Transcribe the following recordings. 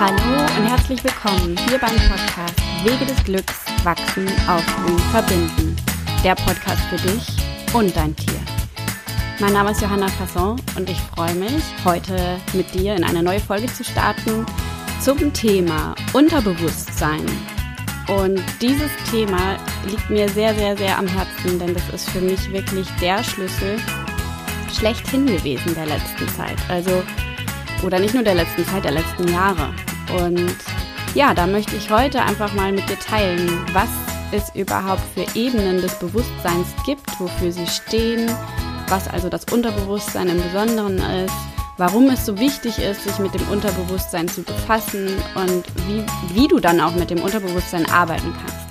Hallo und herzlich willkommen hier beim Podcast Wege des Glücks, Wachsen, Aufblühen, Verbinden. Der Podcast für dich und dein Tier. Mein Name ist Johanna Fasson und ich freue mich, heute mit dir in eine neue Folge zu starten zum Thema Unterbewusstsein. Und dieses Thema liegt mir sehr, sehr, sehr am Herzen, denn das ist für mich wirklich der Schlüssel schlechthin gewesen der letzten Zeit. Also, oder nicht nur der letzten Zeit, der letzten Jahre. Und ja, da möchte ich heute einfach mal mit dir teilen, was es überhaupt für Ebenen des Bewusstseins gibt, wofür sie stehen, was also das Unterbewusstsein im Besonderen ist, warum es so wichtig ist, sich mit dem Unterbewusstsein zu befassen und wie, wie du dann auch mit dem Unterbewusstsein arbeiten kannst.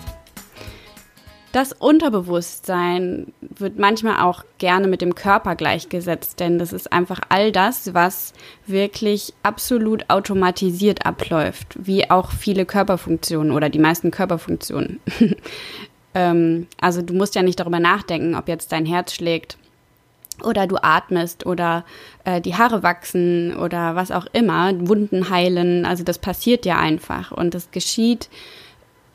Das Unterbewusstsein wird manchmal auch gerne mit dem Körper gleichgesetzt, denn das ist einfach all das, was wirklich absolut automatisiert abläuft, wie auch viele Körperfunktionen oder die meisten Körperfunktionen. ähm, also du musst ja nicht darüber nachdenken, ob jetzt dein Herz schlägt oder du atmest oder äh, die Haare wachsen oder was auch immer, Wunden heilen. Also das passiert ja einfach und das geschieht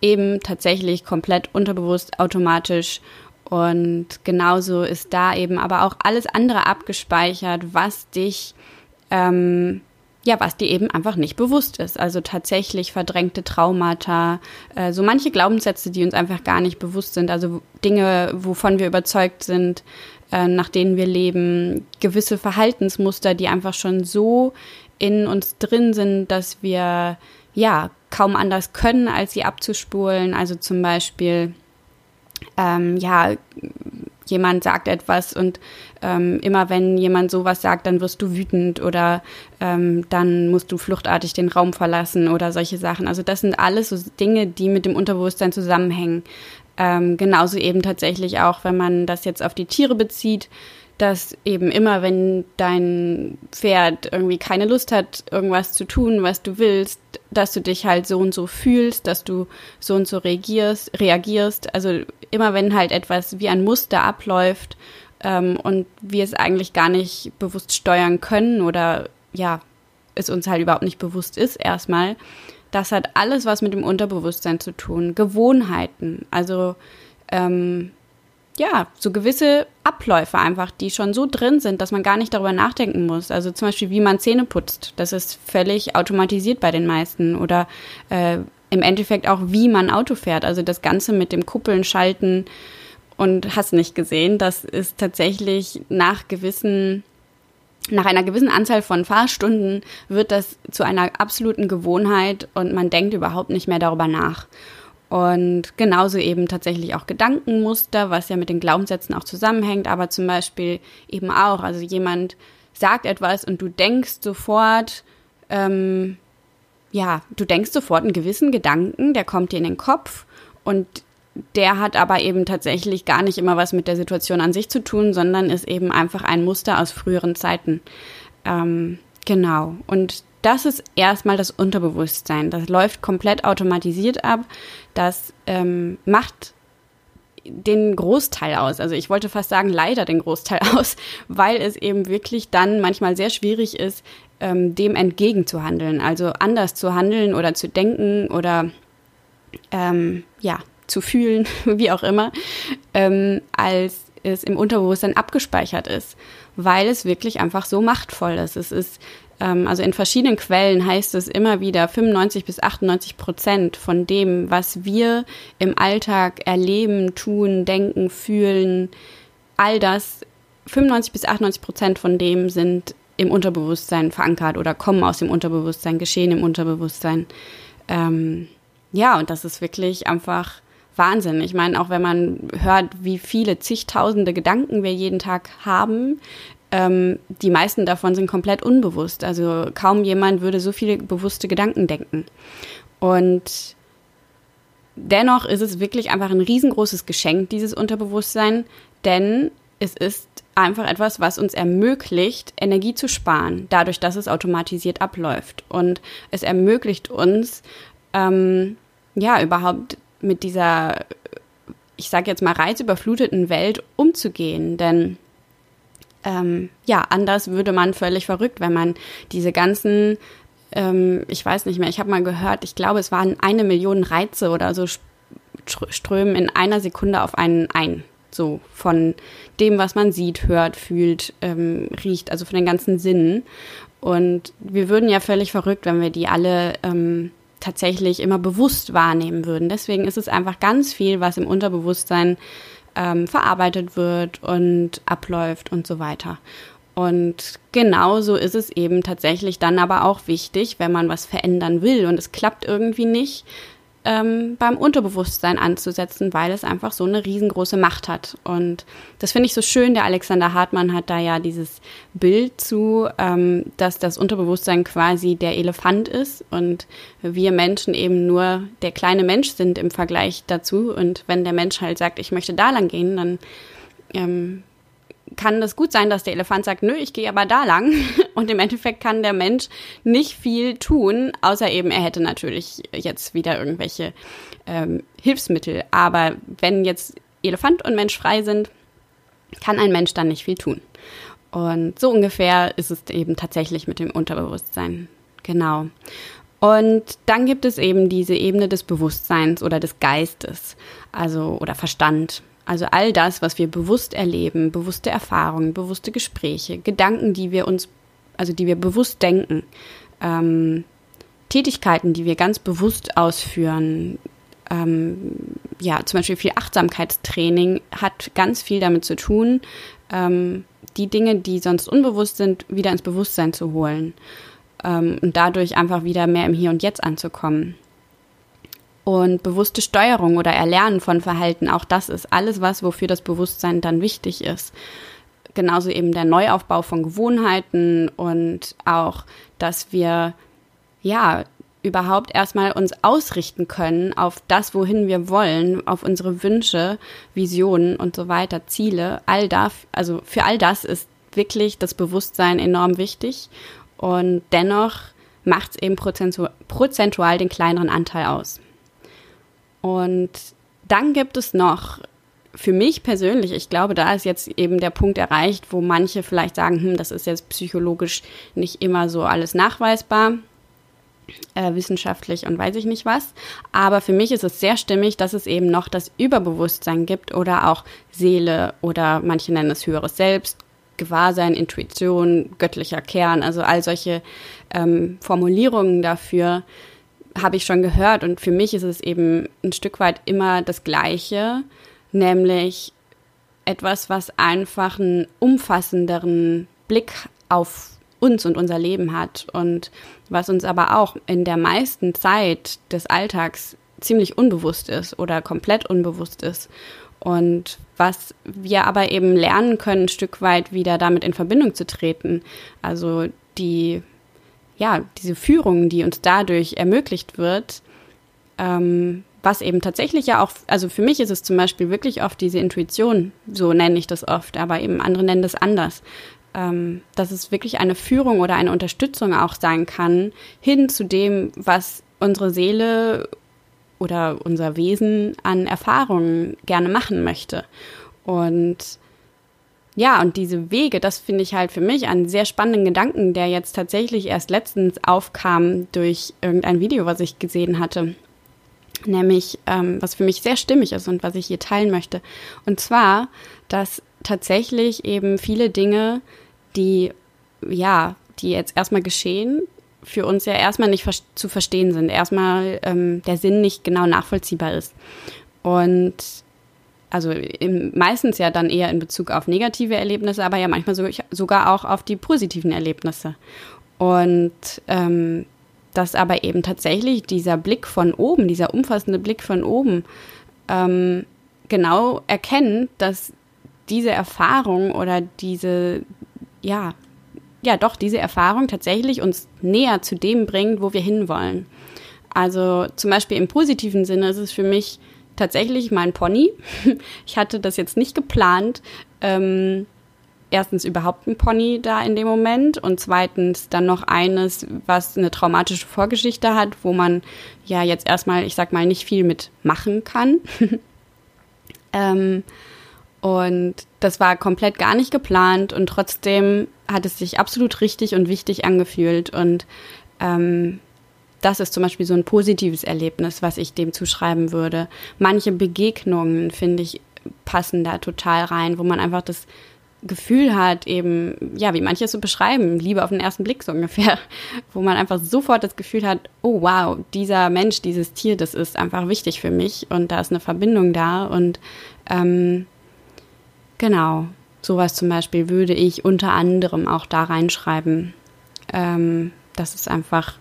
eben tatsächlich komplett unterbewusst, automatisch. Und genauso ist da eben aber auch alles andere abgespeichert, was dich, ähm, ja, was dir eben einfach nicht bewusst ist. Also tatsächlich verdrängte Traumata, äh, so manche Glaubenssätze, die uns einfach gar nicht bewusst sind. Also Dinge, wovon wir überzeugt sind, äh, nach denen wir leben, gewisse Verhaltensmuster, die einfach schon so in uns drin sind, dass wir ja kaum anders können, als sie abzuspulen. Also zum Beispiel, ähm, ja, jemand sagt etwas und ähm, immer wenn jemand sowas sagt, dann wirst du wütend oder ähm, dann musst du fluchtartig den Raum verlassen oder solche Sachen. Also das sind alles so Dinge, die mit dem Unterbewusstsein zusammenhängen. Ähm, genauso eben tatsächlich auch, wenn man das jetzt auf die Tiere bezieht, dass eben immer, wenn dein Pferd irgendwie keine Lust hat, irgendwas zu tun, was du willst, dass du dich halt so und so fühlst, dass du so und so reagierst, reagierst. Also immer wenn halt etwas wie ein Muster abläuft ähm, und wir es eigentlich gar nicht bewusst steuern können oder ja, es uns halt überhaupt nicht bewusst ist erstmal, das hat alles was mit dem Unterbewusstsein zu tun. Gewohnheiten, also ähm, ja, so gewisse Abläufe einfach, die schon so drin sind, dass man gar nicht darüber nachdenken muss. Also zum Beispiel, wie man Zähne putzt. Das ist völlig automatisiert bei den meisten. Oder äh, im Endeffekt auch, wie man Auto fährt. Also das Ganze mit dem Kuppeln, Schalten und hast nicht gesehen. Das ist tatsächlich nach gewissen nach einer gewissen Anzahl von Fahrstunden wird das zu einer absoluten Gewohnheit und man denkt überhaupt nicht mehr darüber nach. Und genauso eben tatsächlich auch Gedankenmuster, was ja mit den Glaubenssätzen auch zusammenhängt, aber zum Beispiel eben auch, also jemand sagt etwas und du denkst sofort, ähm, ja, du denkst sofort einen gewissen Gedanken, der kommt dir in den Kopf und der hat aber eben tatsächlich gar nicht immer was mit der Situation an sich zu tun, sondern ist eben einfach ein Muster aus früheren Zeiten. Ähm, genau. Und das ist erstmal das Unterbewusstsein. Das läuft komplett automatisiert ab. Das ähm, macht den Großteil aus. Also ich wollte fast sagen, leider den Großteil aus, weil es eben wirklich dann manchmal sehr schwierig ist, ähm, dem entgegenzuhandeln. Also anders zu handeln oder zu denken oder ähm, ja, zu fühlen, wie auch immer, ähm, als es im Unterbewusstsein abgespeichert ist, weil es wirklich einfach so machtvoll ist. Es ist also in verschiedenen Quellen heißt es immer wieder, 95 bis 98 Prozent von dem, was wir im Alltag erleben, tun, denken, fühlen, all das, 95 bis 98 Prozent von dem sind im Unterbewusstsein verankert oder kommen aus dem Unterbewusstsein, geschehen im Unterbewusstsein. Ähm, ja, und das ist wirklich einfach Wahnsinn. Ich meine, auch wenn man hört, wie viele zigtausende Gedanken wir jeden Tag haben, ähm, die meisten davon sind komplett unbewusst. Also kaum jemand würde so viele bewusste Gedanken denken. Und dennoch ist es wirklich einfach ein riesengroßes Geschenk, dieses Unterbewusstsein, denn es ist einfach etwas, was uns ermöglicht, Energie zu sparen, dadurch, dass es automatisiert abläuft. Und es ermöglicht uns, ähm, ja, überhaupt mit dieser, ich sage jetzt mal, reizüberfluteten Welt umzugehen. Denn ähm, ja, anders würde man völlig verrückt, wenn man diese ganzen ähm, ich weiß nicht mehr, ich habe mal gehört, ich glaube, es waren eine Million Reize oder so strömen in einer Sekunde auf einen ein. So von dem, was man sieht, hört, fühlt, ähm, riecht, also von den ganzen Sinnen. Und wir würden ja völlig verrückt, wenn wir die alle ähm, tatsächlich immer bewusst wahrnehmen würden. Deswegen ist es einfach ganz viel, was im Unterbewusstsein ähm, verarbeitet wird und abläuft und so weiter. Und genauso ist es eben tatsächlich dann aber auch wichtig, wenn man was verändern will und es klappt irgendwie nicht, ähm, beim Unterbewusstsein anzusetzen, weil es einfach so eine riesengroße Macht hat. Und das finde ich so schön. Der Alexander Hartmann hat da ja dieses Bild zu, ähm, dass das Unterbewusstsein quasi der Elefant ist und wir Menschen eben nur der kleine Mensch sind im Vergleich dazu. Und wenn der Mensch halt sagt, ich möchte da lang gehen, dann ähm, kann das gut sein, dass der Elefant sagt, nö, ich gehe aber da lang. Und im Endeffekt kann der Mensch nicht viel tun, außer eben, er hätte natürlich jetzt wieder irgendwelche ähm, Hilfsmittel. Aber wenn jetzt Elefant und Mensch frei sind, kann ein Mensch dann nicht viel tun. Und so ungefähr ist es eben tatsächlich mit dem Unterbewusstsein. Genau. Und dann gibt es eben diese Ebene des Bewusstseins oder des Geistes, also oder Verstand. Also all das, was wir bewusst erleben, bewusste Erfahrungen, bewusste Gespräche, Gedanken, die wir uns, also die wir bewusst denken, ähm, Tätigkeiten, die wir ganz bewusst ausführen, ähm, ja, zum Beispiel viel Achtsamkeitstraining hat ganz viel damit zu tun, ähm, die Dinge, die sonst unbewusst sind, wieder ins Bewusstsein zu holen ähm, und dadurch einfach wieder mehr im Hier und Jetzt anzukommen. Und bewusste Steuerung oder Erlernen von Verhalten, auch das ist alles was, wofür das Bewusstsein dann wichtig ist. Genauso eben der Neuaufbau von Gewohnheiten und auch, dass wir ja überhaupt erstmal uns ausrichten können auf das, wohin wir wollen, auf unsere Wünsche, Visionen und so weiter, Ziele. All das, also für all das ist wirklich das Bewusstsein enorm wichtig. Und dennoch macht es eben prozentual den kleineren Anteil aus. Und dann gibt es noch für mich persönlich, ich glaube, da ist jetzt eben der Punkt erreicht, wo manche vielleicht sagen, hm, das ist jetzt psychologisch nicht immer so alles nachweisbar, äh, wissenschaftlich und weiß ich nicht was. Aber für mich ist es sehr stimmig, dass es eben noch das Überbewusstsein gibt oder auch Seele oder manche nennen es höheres Selbst, Gewahrsein, Intuition, göttlicher Kern, also all solche ähm, Formulierungen dafür, habe ich schon gehört und für mich ist es eben ein Stück weit immer das Gleiche, nämlich etwas, was einfach einen umfassenderen Blick auf uns und unser Leben hat und was uns aber auch in der meisten Zeit des Alltags ziemlich unbewusst ist oder komplett unbewusst ist und was wir aber eben lernen können, ein Stück weit wieder damit in Verbindung zu treten. Also die ja, diese Führung, die uns dadurch ermöglicht wird, ähm, was eben tatsächlich ja auch, also für mich ist es zum Beispiel wirklich oft diese Intuition, so nenne ich das oft, aber eben andere nennen das anders, ähm, dass es wirklich eine Führung oder eine Unterstützung auch sein kann, hin zu dem, was unsere Seele oder unser Wesen an Erfahrungen gerne machen möchte. Und ja, und diese Wege, das finde ich halt für mich einen sehr spannenden Gedanken, der jetzt tatsächlich erst letztens aufkam durch irgendein Video, was ich gesehen hatte. Nämlich, ähm, was für mich sehr stimmig ist und was ich hier teilen möchte. Und zwar, dass tatsächlich eben viele Dinge, die, ja, die jetzt erstmal geschehen, für uns ja erstmal nicht zu verstehen sind. Erstmal ähm, der Sinn nicht genau nachvollziehbar ist. Und also im, meistens ja dann eher in Bezug auf negative Erlebnisse, aber ja manchmal so, sogar auch auf die positiven Erlebnisse. Und ähm, dass aber eben tatsächlich dieser Blick von oben, dieser umfassende Blick von oben, ähm, genau erkennt, dass diese Erfahrung oder diese, ja, ja doch, diese Erfahrung tatsächlich uns näher zu dem bringt, wo wir hinwollen. Also zum Beispiel im positiven Sinne ist es für mich tatsächlich mein Pony. Ich hatte das jetzt nicht geplant. Ähm, erstens überhaupt ein Pony da in dem Moment und zweitens dann noch eines, was eine traumatische Vorgeschichte hat, wo man ja jetzt erstmal, ich sag mal, nicht viel mit machen kann. ähm, und das war komplett gar nicht geplant und trotzdem hat es sich absolut richtig und wichtig angefühlt und ähm, das ist zum Beispiel so ein positives Erlebnis, was ich dem zuschreiben würde. Manche Begegnungen, finde ich, passen da total rein, wo man einfach das Gefühl hat, eben, ja, wie manche es so beschreiben, Liebe auf den ersten Blick so ungefähr, wo man einfach sofort das Gefühl hat, oh wow, dieser Mensch, dieses Tier, das ist einfach wichtig für mich und da ist eine Verbindung da und ähm, genau, sowas zum Beispiel würde ich unter anderem auch da reinschreiben, ähm, dass es einfach,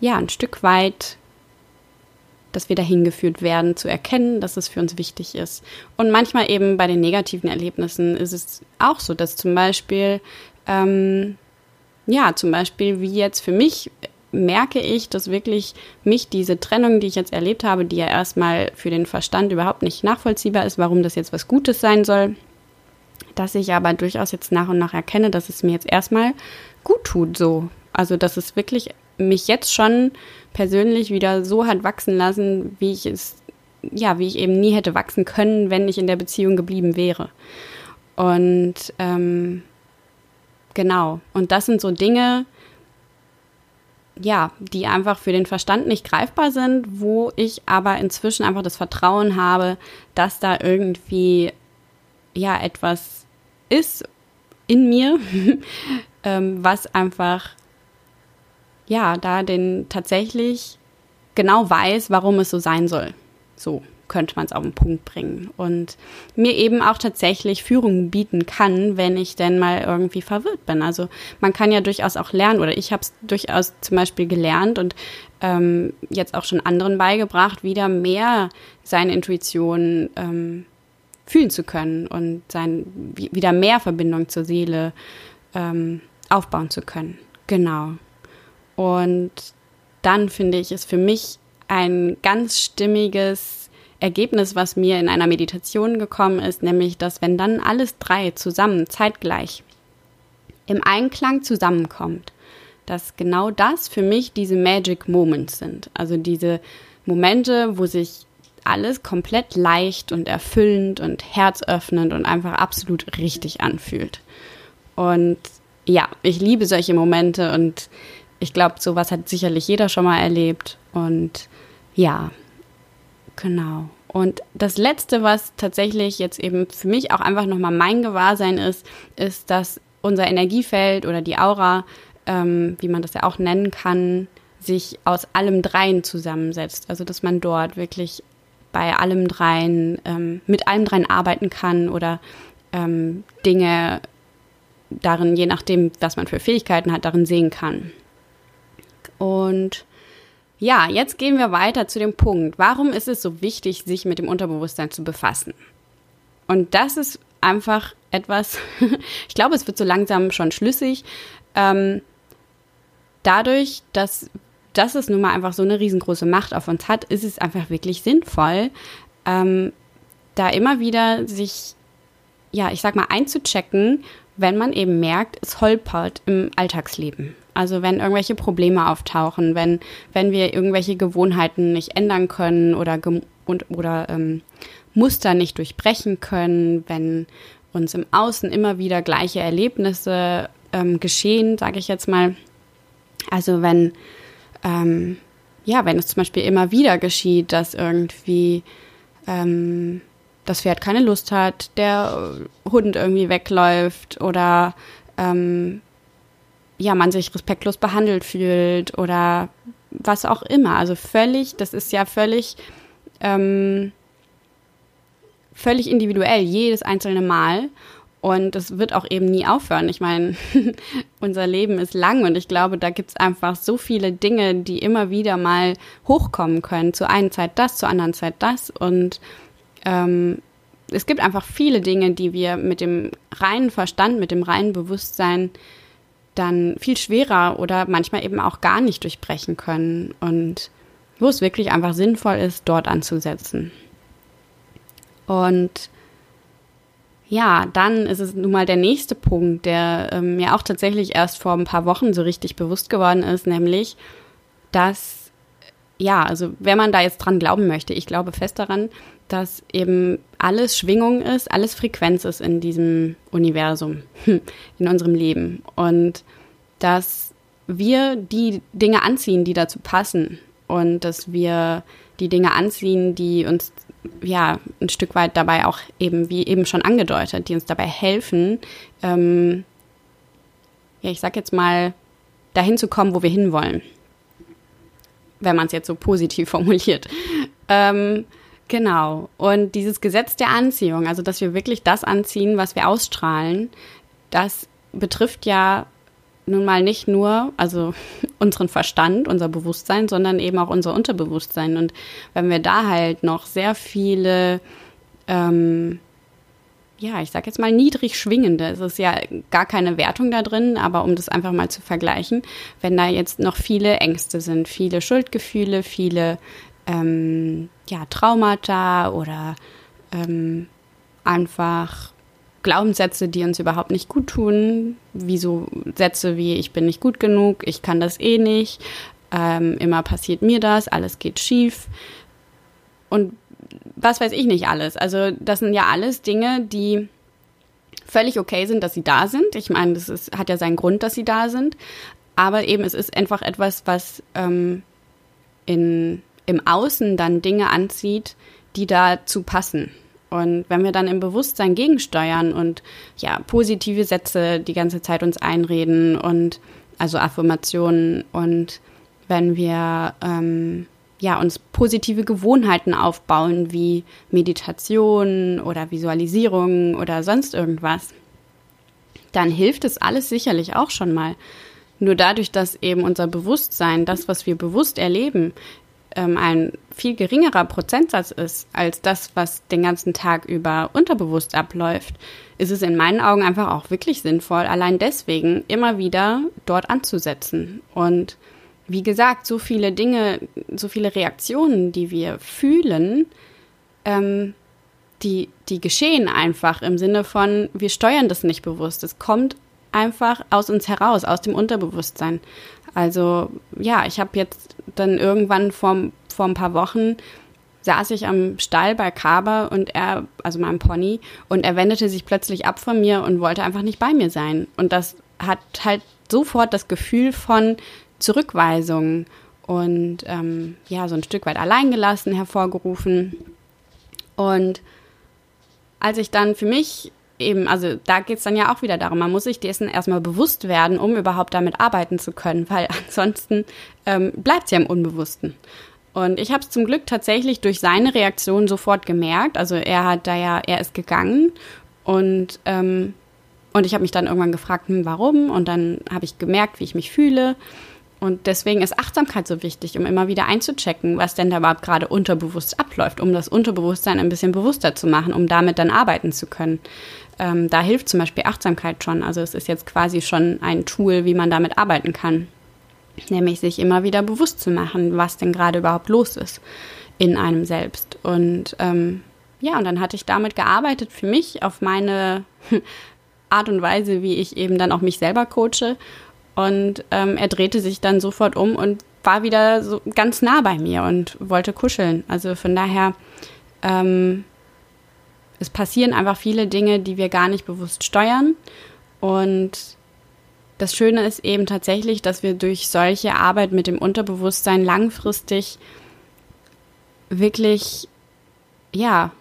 ja, ein Stück weit dass wir dahin geführt werden, zu erkennen, dass es für uns wichtig ist. Und manchmal eben bei den negativen Erlebnissen ist es auch so, dass zum Beispiel, ähm, ja, zum Beispiel wie jetzt für mich merke ich, dass wirklich mich diese Trennung, die ich jetzt erlebt habe, die ja erstmal für den Verstand überhaupt nicht nachvollziehbar ist, warum das jetzt was Gutes sein soll, dass ich aber durchaus jetzt nach und nach erkenne, dass es mir jetzt erstmal gut tut, so. Also, dass es wirklich mich jetzt schon persönlich wieder so hat wachsen lassen, wie ich es, ja, wie ich eben nie hätte wachsen können, wenn ich in der Beziehung geblieben wäre. Und ähm, genau, und das sind so Dinge, ja, die einfach für den Verstand nicht greifbar sind, wo ich aber inzwischen einfach das Vertrauen habe, dass da irgendwie ja etwas ist in mir, ähm, was einfach ja, da den tatsächlich genau weiß, warum es so sein soll. So könnte man es auf den Punkt bringen. Und mir eben auch tatsächlich Führung bieten kann, wenn ich denn mal irgendwie verwirrt bin. Also man kann ja durchaus auch lernen, oder ich habe es durchaus zum Beispiel gelernt und ähm, jetzt auch schon anderen beigebracht, wieder mehr seine Intuition ähm, fühlen zu können und sein, wieder mehr Verbindung zur Seele ähm, aufbauen zu können. Genau. Und dann finde ich, ist für mich ein ganz stimmiges Ergebnis, was mir in einer Meditation gekommen ist, nämlich, dass wenn dann alles drei zusammen, zeitgleich, im Einklang zusammenkommt, dass genau das für mich diese Magic Moments sind. Also diese Momente, wo sich alles komplett leicht und erfüllend und herzöffnend und einfach absolut richtig anfühlt. Und ja, ich liebe solche Momente und ich glaube, sowas hat sicherlich jeder schon mal erlebt. Und ja, genau. Und das Letzte, was tatsächlich jetzt eben für mich auch einfach nochmal mein Gewahrsein ist, ist, dass unser Energiefeld oder die Aura, ähm, wie man das ja auch nennen kann, sich aus allem Dreien zusammensetzt. Also dass man dort wirklich bei allem Dreien, ähm, mit allem Dreien arbeiten kann oder ähm, Dinge darin, je nachdem, was man für Fähigkeiten hat, darin sehen kann. Und ja, jetzt gehen wir weiter zu dem Punkt. Warum ist es so wichtig, sich mit dem Unterbewusstsein zu befassen? Und das ist einfach etwas, ich glaube, es wird so langsam schon schlüssig. Ähm, dadurch, dass, dass es nun mal einfach so eine riesengroße Macht auf uns hat, ist es einfach wirklich sinnvoll, ähm, da immer wieder sich, ja, ich sag mal, einzuchecken, wenn man eben merkt, es holpert im Alltagsleben. Also wenn irgendwelche Probleme auftauchen, wenn, wenn wir irgendwelche Gewohnheiten nicht ändern können oder, und, oder ähm, Muster nicht durchbrechen können, wenn uns im Außen immer wieder gleiche Erlebnisse ähm, geschehen, sage ich jetzt mal. Also wenn, ähm, ja, wenn es zum Beispiel immer wieder geschieht, dass irgendwie ähm, das Pferd keine Lust hat, der Hund irgendwie wegläuft oder ähm, ja, man sich respektlos behandelt fühlt oder was auch immer. Also völlig, das ist ja völlig, ähm, völlig individuell, jedes einzelne Mal. Und es wird auch eben nie aufhören. Ich meine, unser Leben ist lang und ich glaube, da gibt es einfach so viele Dinge, die immer wieder mal hochkommen können. Zur einen Zeit das, zur anderen Zeit das. Und ähm, es gibt einfach viele Dinge, die wir mit dem reinen Verstand, mit dem reinen Bewusstsein dann viel schwerer oder manchmal eben auch gar nicht durchbrechen können und wo es wirklich einfach sinnvoll ist, dort anzusetzen. Und ja, dann ist es nun mal der nächste Punkt, der ähm, mir auch tatsächlich erst vor ein paar Wochen so richtig bewusst geworden ist, nämlich, dass, ja, also wenn man da jetzt dran glauben möchte, ich glaube fest daran, dass eben alles Schwingung ist, alles Frequenz ist in diesem Universum, in unserem Leben. Und dass wir die Dinge anziehen, die dazu passen und dass wir die Dinge anziehen, die uns ja ein Stück weit dabei auch eben, wie eben schon angedeutet, die uns dabei helfen, ähm, ja, ich sag jetzt mal, dahin zu kommen, wo wir hinwollen. Wenn man es jetzt so positiv formuliert. Ähm, genau. Und dieses Gesetz der Anziehung, also dass wir wirklich das anziehen, was wir ausstrahlen, das betrifft ja nun mal nicht nur, also unseren Verstand, unser Bewusstsein, sondern eben auch unser Unterbewusstsein. Und wenn wir da halt noch sehr viele, ähm, ja, ich sag jetzt mal niedrig schwingende, es ist ja gar keine Wertung da drin, aber um das einfach mal zu vergleichen, wenn da jetzt noch viele Ängste sind, viele Schuldgefühle, viele ähm, ja, Traumata oder ähm, einfach Glaubenssätze, die uns überhaupt nicht gut tun, wie so Sätze wie ich bin nicht gut genug, ich kann das eh nicht, ähm, immer passiert mir das, alles geht schief und was weiß ich nicht alles. Also das sind ja alles Dinge, die völlig okay sind, dass sie da sind. Ich meine, das ist, hat ja seinen Grund, dass sie da sind. Aber eben, es ist einfach etwas, was ähm, in, im Außen dann Dinge anzieht, die dazu passen. Und wenn wir dann im Bewusstsein gegensteuern und ja, positive Sätze die ganze Zeit uns einreden und also Affirmationen und wenn wir ähm, ja, uns positive Gewohnheiten aufbauen, wie Meditation oder Visualisierung oder sonst irgendwas, dann hilft es alles sicherlich auch schon mal. Nur dadurch, dass eben unser Bewusstsein, das, was wir bewusst erleben, ähm, ein viel geringerer Prozentsatz ist als das, was den ganzen Tag über unterbewusst abläuft, ist es in meinen Augen einfach auch wirklich sinnvoll, allein deswegen immer wieder dort anzusetzen. Und wie gesagt, so viele Dinge, so viele Reaktionen, die wir fühlen, ähm, die, die geschehen einfach im Sinne von, wir steuern das nicht bewusst. Es kommt einfach aus uns heraus, aus dem Unterbewusstsein. Also ja, ich habe jetzt dann irgendwann vor, vor ein paar Wochen saß ich am Stall bei Kaber und er, also meinem Pony, und er wendete sich plötzlich ab von mir und wollte einfach nicht bei mir sein. Und das hat halt sofort das Gefühl von Zurückweisung und ähm, ja, so ein Stück weit alleingelassen hervorgerufen. Und als ich dann für mich eben, also da geht es dann ja auch wieder darum, man muss sich dessen erstmal bewusst werden, um überhaupt damit arbeiten zu können, weil ansonsten ähm, bleibt ja im Unbewussten. Und ich habe es zum Glück tatsächlich durch seine Reaktion sofort gemerkt. Also er hat da ja, er ist gegangen und ähm, und ich habe mich dann irgendwann gefragt, hm, warum? Und dann habe ich gemerkt, wie ich mich fühle. Und deswegen ist Achtsamkeit so wichtig, um immer wieder einzuchecken, was denn da überhaupt gerade unterbewusst abläuft, um das Unterbewusstsein ein bisschen bewusster zu machen, um damit dann arbeiten zu können ähm, da hilft zum Beispiel Achtsamkeit schon. Also es ist jetzt quasi schon ein Tool, wie man damit arbeiten kann. Nämlich sich immer wieder bewusst zu machen, was denn gerade überhaupt los ist in einem selbst. Und ähm, ja, und dann hatte ich damit gearbeitet für mich auf meine Art und Weise, wie ich eben dann auch mich selber coache. Und ähm, er drehte sich dann sofort um und war wieder so ganz nah bei mir und wollte kuscheln. Also von daher ähm, es passieren einfach viele Dinge, die wir gar nicht bewusst steuern. Und das Schöne ist eben tatsächlich, dass wir durch solche Arbeit mit dem Unterbewusstsein langfristig wirklich, ja,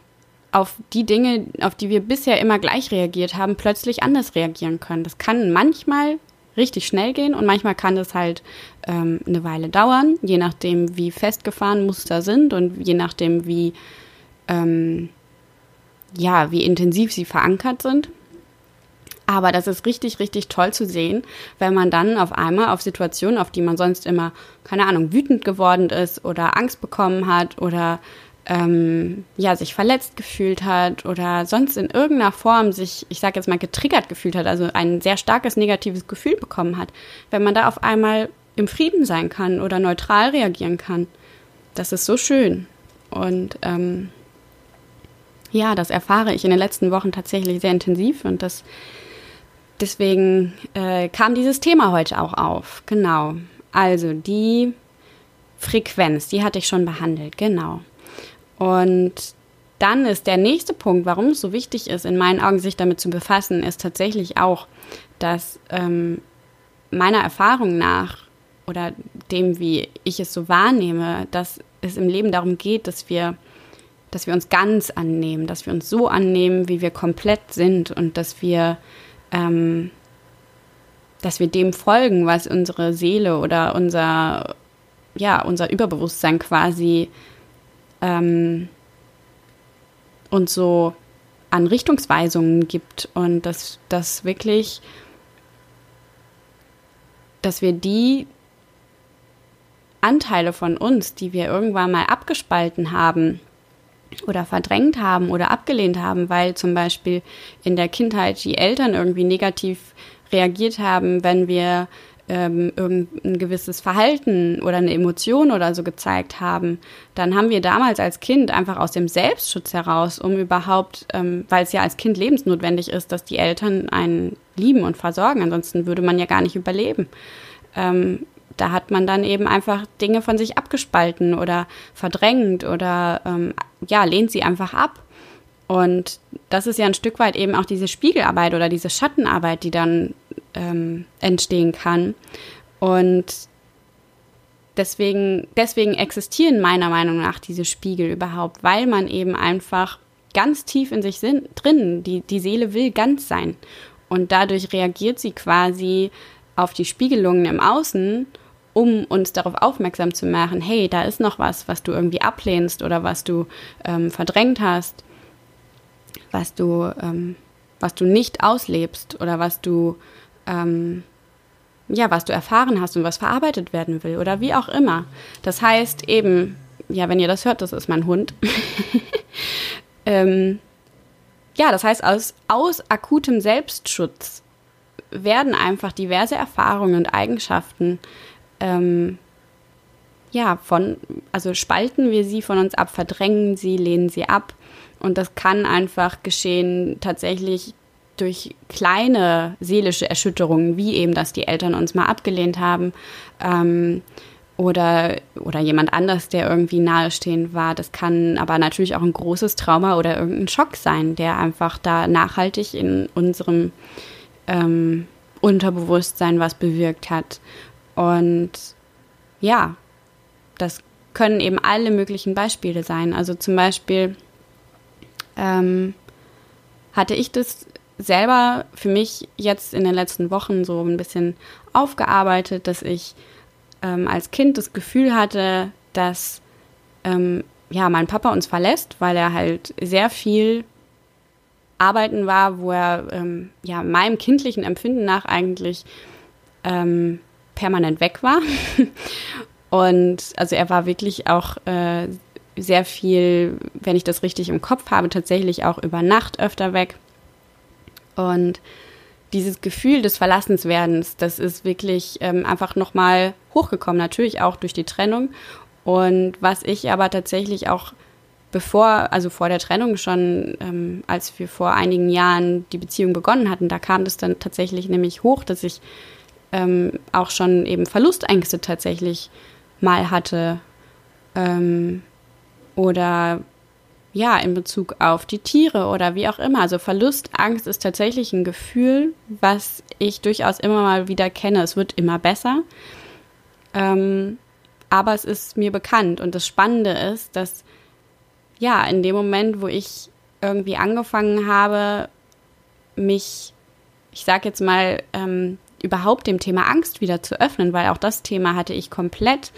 auf die Dinge, auf die wir bisher immer gleich reagiert haben, plötzlich anders reagieren können. Das kann manchmal richtig schnell gehen und manchmal kann das halt ähm, eine Weile dauern, je nachdem, wie festgefahren Muster sind und je nachdem, wie ähm, ja, wie intensiv sie verankert sind. Aber das ist richtig, richtig toll zu sehen, wenn man dann auf einmal auf Situationen, auf die man sonst immer, keine Ahnung, wütend geworden ist oder Angst bekommen hat oder ähm, ja, sich verletzt gefühlt hat oder sonst in irgendeiner Form sich, ich sage jetzt mal, getriggert gefühlt hat, also ein sehr starkes negatives Gefühl bekommen hat, wenn man da auf einmal im Frieden sein kann oder neutral reagieren kann. Das ist so schön. Und ähm, ja, das erfahre ich in den letzten Wochen tatsächlich sehr intensiv und das deswegen äh, kam dieses Thema heute auch auf. Genau. Also die Frequenz, die hatte ich schon behandelt, genau. Und dann ist der nächste Punkt, warum es so wichtig ist, in meinen Augen sich damit zu befassen, ist tatsächlich auch, dass ähm, meiner Erfahrung nach oder dem, wie ich es so wahrnehme, dass es im Leben darum geht, dass wir, dass wir uns ganz annehmen, dass wir uns so annehmen, wie wir komplett sind und dass wir, ähm, dass wir dem folgen, was unsere Seele oder unser, ja, unser Überbewusstsein quasi ähm, uns so an Richtungsweisungen gibt und dass das wirklich, dass wir die Anteile von uns, die wir irgendwann mal abgespalten haben oder verdrängt haben oder abgelehnt haben, weil zum Beispiel in der Kindheit die Eltern irgendwie negativ reagiert haben, wenn wir ähm, irgendein gewisses Verhalten oder eine Emotion oder so gezeigt haben, dann haben wir damals als Kind einfach aus dem Selbstschutz heraus, um überhaupt, ähm, weil es ja als Kind lebensnotwendig ist, dass die Eltern einen lieben und versorgen, ansonsten würde man ja gar nicht überleben. Ähm, da hat man dann eben einfach Dinge von sich abgespalten oder verdrängt oder ähm, ja, lehnt sie einfach ab. Und das ist ja ein Stück weit eben auch diese Spiegelarbeit oder diese Schattenarbeit, die dann ähm, entstehen kann. Und deswegen, deswegen existieren meiner Meinung nach diese Spiegel überhaupt, weil man eben einfach ganz tief in sich sind, drin, die, die Seele will ganz sein. Und dadurch reagiert sie quasi auf die Spiegelungen im Außen um uns darauf aufmerksam zu machen, hey, da ist noch was, was du irgendwie ablehnst oder was du ähm, verdrängt hast, was du, ähm, was du nicht auslebst oder was du, ähm, ja, was du erfahren hast und was verarbeitet werden will oder wie auch immer. Das heißt eben, ja, wenn ihr das hört, das ist mein Hund. ähm, ja, das heißt, aus, aus akutem Selbstschutz werden einfach diverse Erfahrungen und Eigenschaften ähm, ja, von, also spalten wir sie von uns ab, verdrängen sie, lehnen sie ab. Und das kann einfach geschehen tatsächlich durch kleine seelische Erschütterungen, wie eben, dass die Eltern uns mal abgelehnt haben ähm, oder, oder jemand anders, der irgendwie nahestehend war. Das kann aber natürlich auch ein großes Trauma oder irgendein Schock sein, der einfach da nachhaltig in unserem ähm, Unterbewusstsein was bewirkt hat. Und ja, das können eben alle möglichen Beispiele sein. Also zum Beispiel ähm, hatte ich das selber für mich jetzt in den letzten Wochen so ein bisschen aufgearbeitet, dass ich ähm, als Kind das Gefühl hatte, dass ähm, ja mein Papa uns verlässt, weil er halt sehr viel arbeiten war, wo er ähm, ja meinem kindlichen Empfinden nach eigentlich ähm, permanent weg war. Und also er war wirklich auch äh, sehr viel, wenn ich das richtig im Kopf habe, tatsächlich auch über Nacht öfter weg. Und dieses Gefühl des Verlassenswerdens, das ist wirklich ähm, einfach nochmal hochgekommen, natürlich auch durch die Trennung. Und was ich aber tatsächlich auch bevor, also vor der Trennung schon, ähm, als wir vor einigen Jahren die Beziehung begonnen hatten, da kam das dann tatsächlich nämlich hoch, dass ich ähm, auch schon eben Verlustängste tatsächlich mal hatte. Ähm, oder ja, in Bezug auf die Tiere oder wie auch immer. Also Verlustangst ist tatsächlich ein Gefühl, was ich durchaus immer mal wieder kenne. Es wird immer besser. Ähm, aber es ist mir bekannt. Und das Spannende ist, dass ja, in dem Moment, wo ich irgendwie angefangen habe, mich, ich sag jetzt mal, ähm, überhaupt dem Thema Angst wieder zu öffnen, weil auch das Thema hatte ich komplett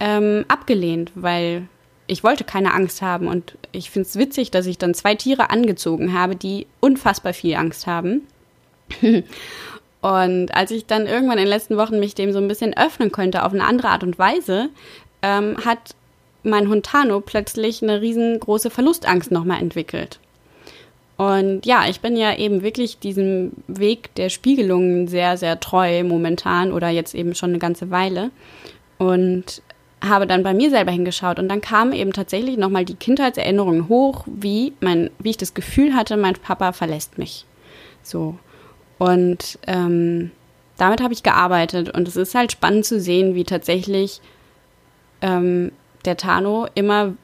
ähm, abgelehnt, weil ich wollte keine Angst haben und ich finde es witzig, dass ich dann zwei Tiere angezogen habe, die unfassbar viel Angst haben. und als ich dann irgendwann in den letzten Wochen mich dem so ein bisschen öffnen konnte auf eine andere Art und Weise, ähm, hat mein Hund Tano plötzlich eine riesengroße Verlustangst nochmal entwickelt. Und ja, ich bin ja eben wirklich diesem Weg der Spiegelungen sehr, sehr treu momentan oder jetzt eben schon eine ganze Weile. Und habe dann bei mir selber hingeschaut und dann kamen eben tatsächlich nochmal die Kindheitserinnerungen hoch, wie mein, wie ich das Gefühl hatte, mein Papa verlässt mich. So. Und ähm, damit habe ich gearbeitet und es ist halt spannend zu sehen, wie tatsächlich ähm, der Tano immer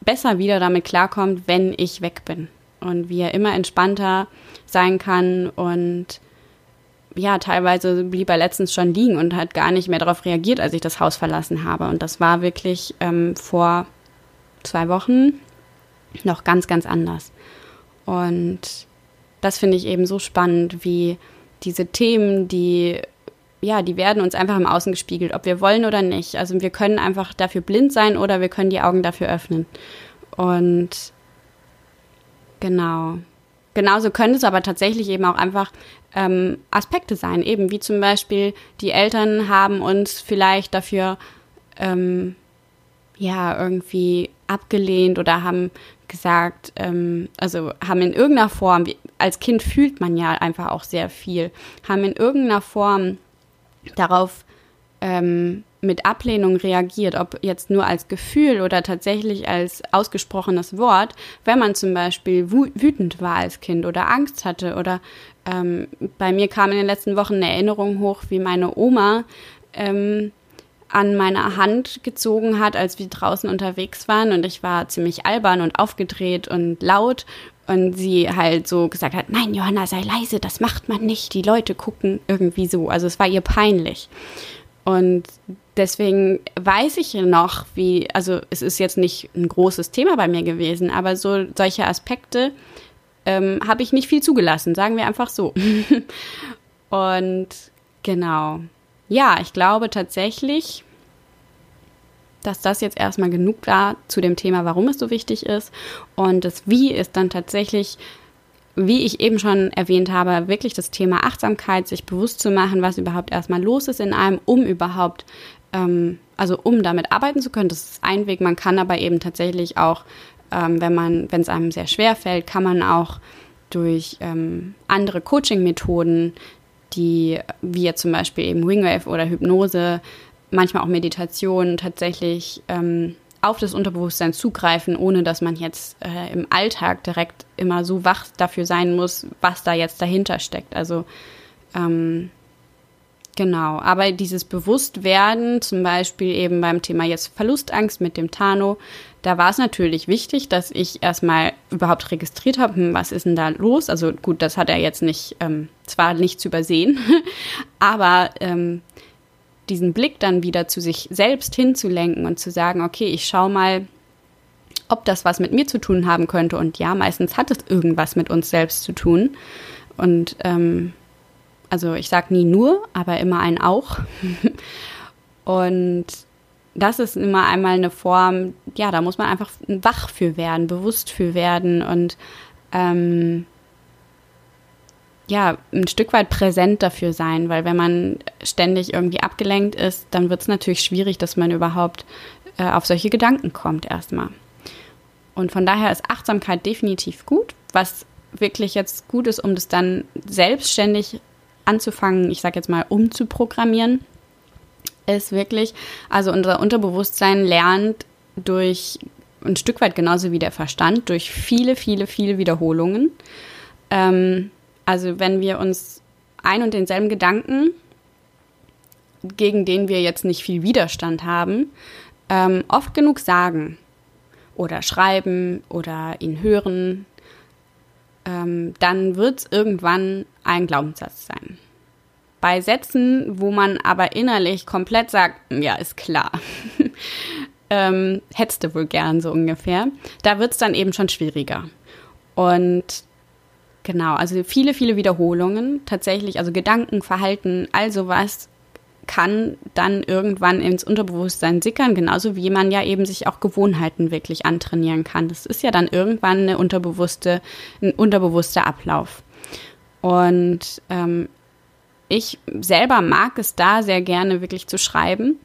besser wieder damit klarkommt, wenn ich weg bin und wie er immer entspannter sein kann und ja, teilweise blieb er letztens schon liegen und hat gar nicht mehr darauf reagiert, als ich das Haus verlassen habe. Und das war wirklich ähm, vor zwei Wochen noch ganz, ganz anders. Und das finde ich eben so spannend, wie diese Themen, die ja, die werden uns einfach im Außen gespiegelt, ob wir wollen oder nicht. Also wir können einfach dafür blind sein oder wir können die Augen dafür öffnen. Und genau. Genauso können es aber tatsächlich eben auch einfach ähm, Aspekte sein, eben wie zum Beispiel die Eltern haben uns vielleicht dafür ähm, ja irgendwie abgelehnt oder haben gesagt, ähm, also haben in irgendeiner Form, als Kind fühlt man ja einfach auch sehr viel, haben in irgendeiner Form darauf ähm, mit Ablehnung reagiert, ob jetzt nur als Gefühl oder tatsächlich als ausgesprochenes Wort, wenn man zum Beispiel wütend war als Kind oder Angst hatte oder ähm, bei mir kam in den letzten Wochen eine Erinnerung hoch, wie meine Oma ähm, an meiner Hand gezogen hat, als wir draußen unterwegs waren und ich war ziemlich albern und aufgedreht und laut und sie halt so gesagt hat, nein, Johanna, sei leise, das macht man nicht, die Leute gucken irgendwie so. Also es war ihr peinlich. Und deswegen weiß ich noch, wie, also es ist jetzt nicht ein großes Thema bei mir gewesen, aber so solche Aspekte ähm, habe ich nicht viel zugelassen, sagen wir einfach so. Und genau. Ja, ich glaube tatsächlich, dass das jetzt erstmal genug war zu dem Thema, warum es so wichtig ist. Und das Wie ist dann tatsächlich, wie ich eben schon erwähnt habe, wirklich das Thema Achtsamkeit, sich bewusst zu machen, was überhaupt erstmal los ist in einem, um überhaupt, ähm, also um damit arbeiten zu können. Das ist ein Weg. Man kann aber eben tatsächlich auch, ähm, wenn man, wenn es einem sehr schwer fällt, kann man auch durch ähm, andere Coaching-Methoden, die wie jetzt zum Beispiel eben Wingwave oder Hypnose manchmal auch Meditation tatsächlich ähm, auf das Unterbewusstsein zugreifen, ohne dass man jetzt äh, im Alltag direkt immer so wach dafür sein muss, was da jetzt dahinter steckt. Also ähm, genau, aber dieses Bewusstwerden, zum Beispiel eben beim Thema jetzt Verlustangst mit dem Tano, da war es natürlich wichtig, dass ich erstmal überhaupt registriert habe, hm, was ist denn da los? Also gut, das hat er jetzt nicht, ähm, zwar nicht zu übersehen, aber ähm, diesen Blick dann wieder zu sich selbst hinzulenken und zu sagen, okay, ich schaue mal, ob das was mit mir zu tun haben könnte. Und ja, meistens hat es irgendwas mit uns selbst zu tun. Und ähm, also ich sage nie nur, aber immer ein auch. und das ist immer einmal eine Form, ja, da muss man einfach wach für werden, bewusst für werden und ähm, ja, ein Stück weit präsent dafür sein, weil wenn man ständig irgendwie abgelenkt ist, dann wird es natürlich schwierig, dass man überhaupt äh, auf solche Gedanken kommt erstmal. Und von daher ist Achtsamkeit definitiv gut. Was wirklich jetzt gut ist, um das dann selbstständig anzufangen, ich sage jetzt mal, umzuprogrammieren, ist wirklich, also unser Unterbewusstsein lernt durch ein Stück weit genauso wie der Verstand, durch viele, viele, viele Wiederholungen. Ähm, also wenn wir uns ein und denselben Gedanken, gegen den wir jetzt nicht viel Widerstand haben, ähm, oft genug sagen oder schreiben oder ihn hören, ähm, dann wird es irgendwann ein Glaubenssatz sein. Bei Sätzen, wo man aber innerlich komplett sagt, ja, ist klar, ähm, hättest du wohl gern so ungefähr, da wird es dann eben schon schwieriger. Und Genau, also viele, viele Wiederholungen tatsächlich, also Gedanken, Verhalten, all sowas kann dann irgendwann ins Unterbewusstsein sickern, genauso wie man ja eben sich auch Gewohnheiten wirklich antrainieren kann. Das ist ja dann irgendwann eine unterbewusste, ein unterbewusster Ablauf. Und ähm, ich selber mag es da sehr gerne wirklich zu schreiben,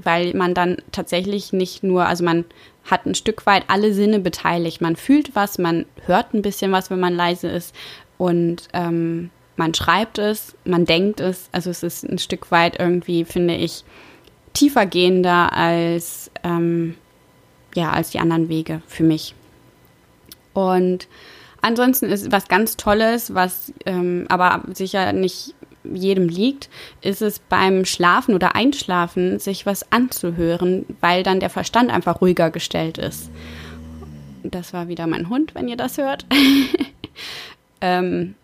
weil man dann tatsächlich nicht nur, also man hat ein Stück weit alle Sinne beteiligt. Man fühlt was, man hört ein bisschen was, wenn man leise ist und ähm, man schreibt es, man denkt es. Also es ist ein Stück weit irgendwie, finde ich, tiefer gehender als, ähm, ja, als die anderen Wege für mich. Und ansonsten ist was ganz Tolles, was ähm, aber sicher nicht jedem liegt, ist es beim Schlafen oder Einschlafen, sich was anzuhören, weil dann der Verstand einfach ruhiger gestellt ist. Das war wieder mein Hund, wenn ihr das hört. ähm,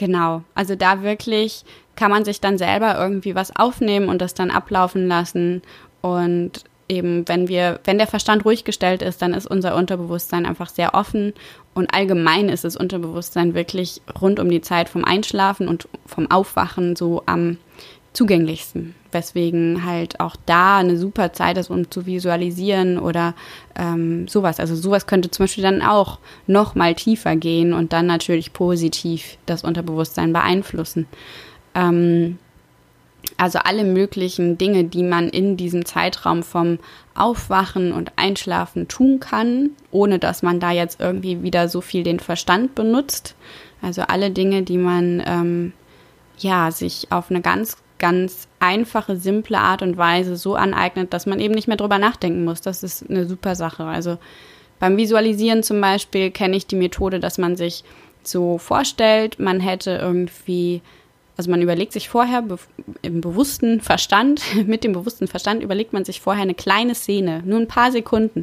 genau, also da wirklich kann man sich dann selber irgendwie was aufnehmen und das dann ablaufen lassen. Und eben, wenn wir, wenn der Verstand ruhig gestellt ist, dann ist unser Unterbewusstsein einfach sehr offen. Und allgemein ist das Unterbewusstsein wirklich rund um die Zeit vom Einschlafen und vom Aufwachen so am zugänglichsten. Weswegen halt auch da eine super Zeit ist, um zu visualisieren oder ähm, sowas. Also sowas könnte zum Beispiel dann auch noch mal tiefer gehen und dann natürlich positiv das Unterbewusstsein beeinflussen. Ähm, also alle möglichen Dinge, die man in diesem Zeitraum vom Aufwachen und Einschlafen tun kann, ohne dass man da jetzt irgendwie wieder so viel den Verstand benutzt. Also alle Dinge, die man ähm, ja sich auf eine ganz ganz einfache, simple Art und Weise so aneignet, dass man eben nicht mehr drüber nachdenken muss. Das ist eine super Sache. Also beim Visualisieren zum Beispiel kenne ich die Methode, dass man sich so vorstellt, man hätte irgendwie also man überlegt sich vorher be im bewussten Verstand, mit dem bewussten Verstand überlegt man sich vorher eine kleine Szene, nur ein paar Sekunden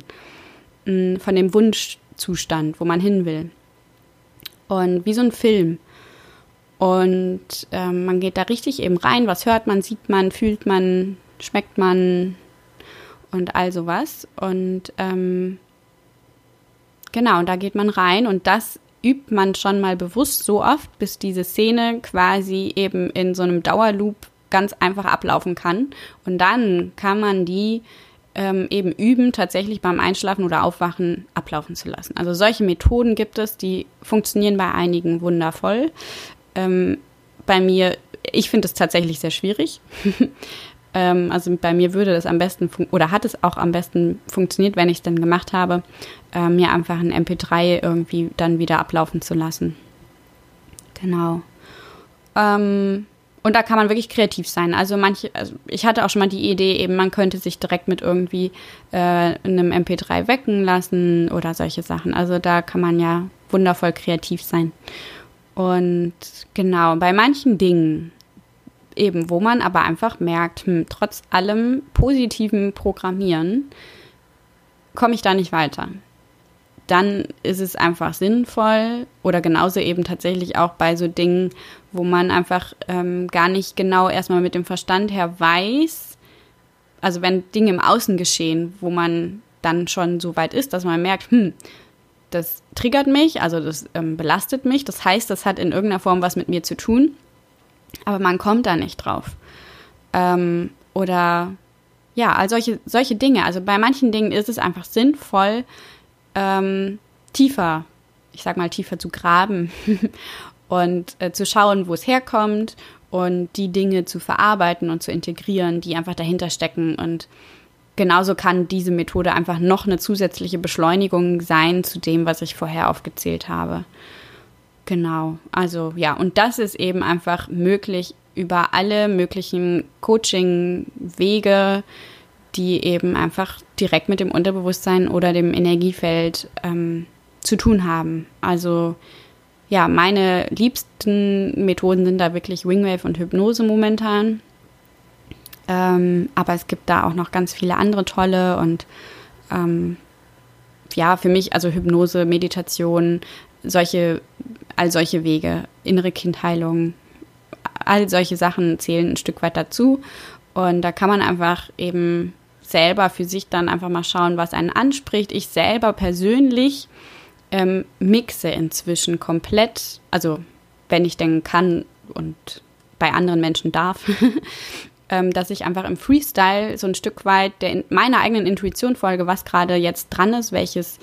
mm, von dem Wunschzustand, wo man hin will. Und wie so ein Film. Und ähm, man geht da richtig eben rein, was hört man, sieht man, fühlt man, schmeckt man und all sowas. Und ähm, genau, und da geht man rein und das übt man schon mal bewusst so oft, bis diese Szene quasi eben in so einem Dauerloop ganz einfach ablaufen kann. Und dann kann man die ähm, eben üben, tatsächlich beim Einschlafen oder Aufwachen ablaufen zu lassen. Also solche Methoden gibt es, die funktionieren bei einigen wundervoll. Ähm, bei mir, ich finde es tatsächlich sehr schwierig. ähm, also bei mir würde das am besten oder hat es auch am besten funktioniert, wenn ich es dann gemacht habe, äh, mir einfach ein MP3 irgendwie dann wieder ablaufen zu lassen. Genau. Ähm, und da kann man wirklich kreativ sein. Also manche, also ich hatte auch schon mal die Idee, eben man könnte sich direkt mit irgendwie äh, einem MP3 wecken lassen oder solche Sachen. Also da kann man ja wundervoll kreativ sein. Und genau, bei manchen Dingen eben, wo man aber einfach merkt, hm, trotz allem positiven Programmieren komme ich da nicht weiter. Dann ist es einfach sinnvoll oder genauso eben tatsächlich auch bei so Dingen, wo man einfach ähm, gar nicht genau erstmal mit dem Verstand her weiß, also wenn Dinge im Außen geschehen, wo man dann schon so weit ist, dass man merkt, hm, das triggert mich, also das ähm, belastet mich, das heißt, das hat in irgendeiner Form was mit mir zu tun aber man kommt da nicht drauf. Ähm, oder ja, all solche, solche Dinge. Also bei manchen Dingen ist es einfach sinnvoll, ähm, tiefer, ich sag mal, tiefer zu graben und äh, zu schauen, wo es herkommt und die Dinge zu verarbeiten und zu integrieren, die einfach dahinter stecken. Und genauso kann diese Methode einfach noch eine zusätzliche Beschleunigung sein zu dem, was ich vorher aufgezählt habe. Genau, also ja, und das ist eben einfach möglich über alle möglichen Coaching-Wege, die eben einfach direkt mit dem Unterbewusstsein oder dem Energiefeld ähm, zu tun haben. Also ja, meine liebsten Methoden sind da wirklich Wingwave und Hypnose momentan. Ähm, aber es gibt da auch noch ganz viele andere tolle und ähm, ja, für mich, also Hypnose, Meditation, solche all solche Wege, innere Kindheilung, all solche Sachen zählen ein Stück weit dazu. Und da kann man einfach eben selber für sich dann einfach mal schauen, was einen anspricht. Ich selber persönlich ähm, mixe inzwischen komplett, also wenn ich denn kann und bei anderen Menschen darf, ähm, dass ich einfach im Freestyle so ein Stück weit der, meiner eigenen Intuition folge, was gerade jetzt dran ist, welches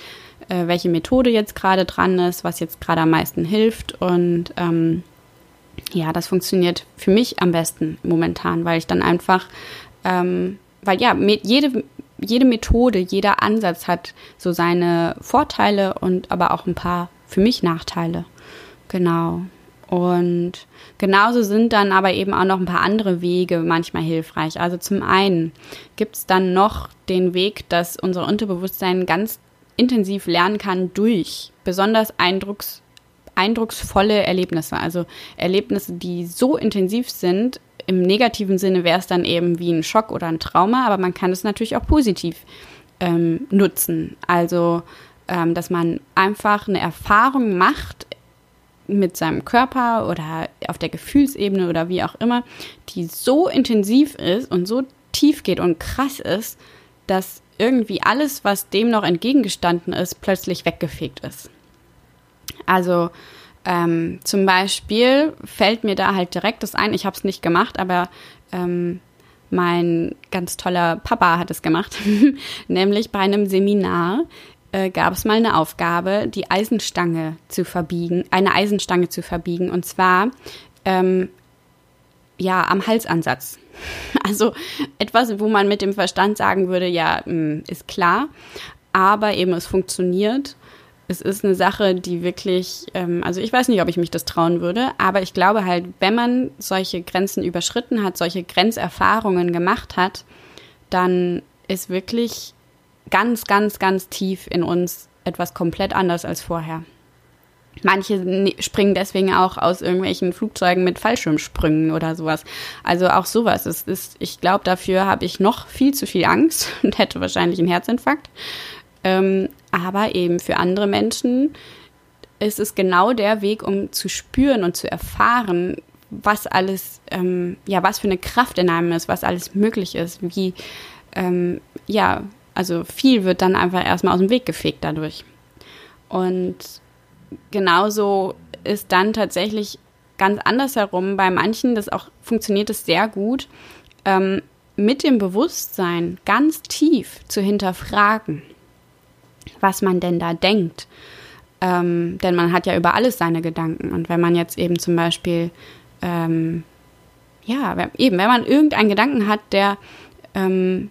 äh, welche Methode jetzt gerade dran ist, was jetzt gerade am meisten hilft. Und ähm, ja, das funktioniert für mich am besten momentan, weil ich dann einfach, ähm, weil ja, jede, jede Methode, jeder Ansatz hat so seine Vorteile und aber auch ein paar für mich Nachteile. Genau. Und genauso sind dann aber eben auch noch ein paar andere Wege manchmal hilfreich. Also zum einen gibt es dann noch den Weg, dass unser Unterbewusstsein ganz intensiv lernen kann durch besonders eindrucks, eindrucksvolle Erlebnisse. Also Erlebnisse, die so intensiv sind, im negativen Sinne wäre es dann eben wie ein Schock oder ein Trauma, aber man kann es natürlich auch positiv ähm, nutzen. Also, ähm, dass man einfach eine Erfahrung macht, mit seinem Körper oder auf der Gefühlsebene oder wie auch immer, die so intensiv ist und so tief geht und krass ist, dass irgendwie alles, was dem noch entgegengestanden ist, plötzlich weggefegt ist. Also ähm, zum Beispiel fällt mir da halt direkt das ein, ich habe es nicht gemacht, aber ähm, mein ganz toller Papa hat es gemacht, nämlich bei einem Seminar äh, gab es mal eine Aufgabe, die Eisenstange zu verbiegen, eine Eisenstange zu verbiegen und zwar ähm, ja am Halsansatz. Also etwas, wo man mit dem Verstand sagen würde, ja, hm, ist klar, aber eben es funktioniert. Es ist eine Sache, die wirklich, ähm, also ich weiß nicht, ob ich mich das trauen würde, aber ich glaube halt, wenn man solche Grenzen überschritten hat, solche Grenzerfahrungen gemacht hat, dann ist wirklich ganz, ganz, ganz tief in uns etwas komplett anders als vorher. Manche ne, springen deswegen auch aus irgendwelchen Flugzeugen mit Fallschirmsprüngen oder sowas. Also auch sowas. Es ist, ich glaube, dafür habe ich noch viel zu viel Angst und hätte wahrscheinlich einen Herzinfarkt. Ähm, aber eben für andere Menschen ist es genau der Weg, um zu spüren und zu erfahren, was alles, ähm, ja, was für eine Kraft in einem ist, was alles möglich ist, wie, ähm, ja, also viel wird dann einfach erstmal aus dem Weg gefegt dadurch. Und genauso ist dann tatsächlich ganz andersherum bei manchen, das auch funktioniert es sehr gut, ähm, mit dem Bewusstsein ganz tief zu hinterfragen, was man denn da denkt. Ähm, denn man hat ja über alles seine Gedanken. Und wenn man jetzt eben zum Beispiel, ähm, ja, eben, wenn man irgendeinen Gedanken hat, der, ähm,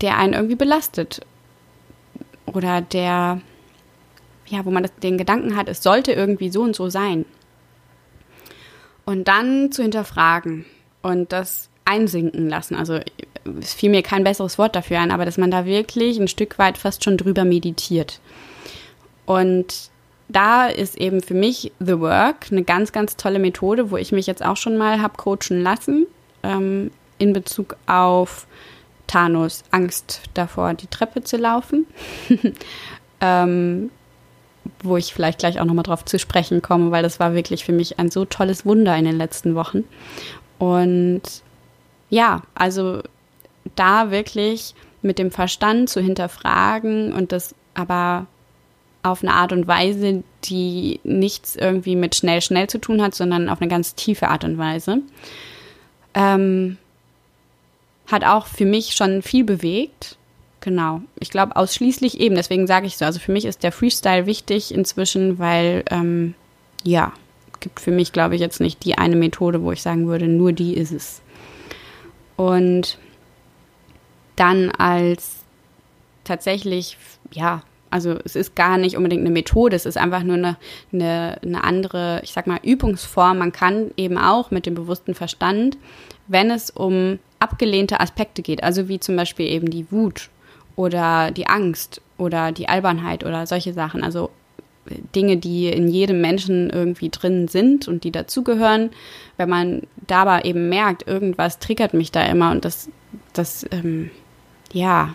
der einen irgendwie belastet oder der ja, wo man das, den Gedanken hat, es sollte irgendwie so und so sein. Und dann zu hinterfragen und das einsinken lassen. Also es fiel mir kein besseres Wort dafür ein, aber dass man da wirklich ein Stück weit fast schon drüber meditiert. Und da ist eben für mich The Work eine ganz, ganz tolle Methode, wo ich mich jetzt auch schon mal habe coachen lassen ähm, in Bezug auf Thanos Angst davor, die Treppe zu laufen. ähm, wo ich vielleicht gleich auch nochmal drauf zu sprechen komme, weil das war wirklich für mich ein so tolles Wunder in den letzten Wochen. Und ja, also da wirklich mit dem Verstand zu hinterfragen und das aber auf eine Art und Weise, die nichts irgendwie mit schnell, schnell zu tun hat, sondern auf eine ganz tiefe Art und Weise. Ähm, hat auch für mich schon viel bewegt Genau. Ich glaube ausschließlich eben, deswegen sage ich so. Also für mich ist der Freestyle wichtig inzwischen, weil ähm, ja, gibt für mich, glaube ich, jetzt nicht die eine Methode, wo ich sagen würde, nur die ist es. Und dann als tatsächlich, ja, also es ist gar nicht unbedingt eine Methode, es ist einfach nur eine, eine, eine andere, ich sag mal, Übungsform. Man kann eben auch mit dem bewussten Verstand, wenn es um abgelehnte Aspekte geht, also wie zum Beispiel eben die Wut oder die Angst oder die Albernheit oder solche Sachen. Also Dinge, die in jedem Menschen irgendwie drin sind und die dazugehören. Wenn man dabei eben merkt, irgendwas triggert mich da immer und das, das, ähm, ja,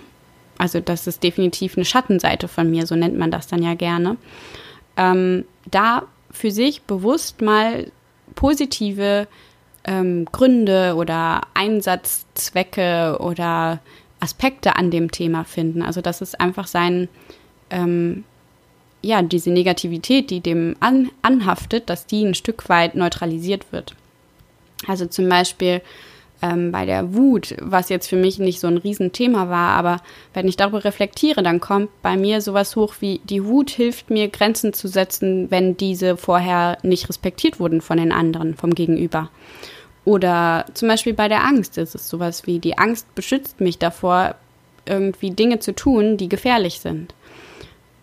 also das ist definitiv eine Schattenseite von mir, so nennt man das dann ja gerne. Ähm, da für sich bewusst mal positive ähm, Gründe oder Einsatzzwecke oder Aspekte an dem Thema finden. Also dass es einfach sein, ähm, ja, diese Negativität, die dem an, anhaftet, dass die ein Stück weit neutralisiert wird. Also zum Beispiel ähm, bei der Wut, was jetzt für mich nicht so ein Riesenthema war, aber wenn ich darüber reflektiere, dann kommt bei mir sowas hoch wie, die Wut hilft mir, Grenzen zu setzen, wenn diese vorher nicht respektiert wurden von den anderen, vom Gegenüber. Oder zum Beispiel bei der Angst ist es sowas wie, die Angst beschützt mich davor, irgendwie Dinge zu tun, die gefährlich sind.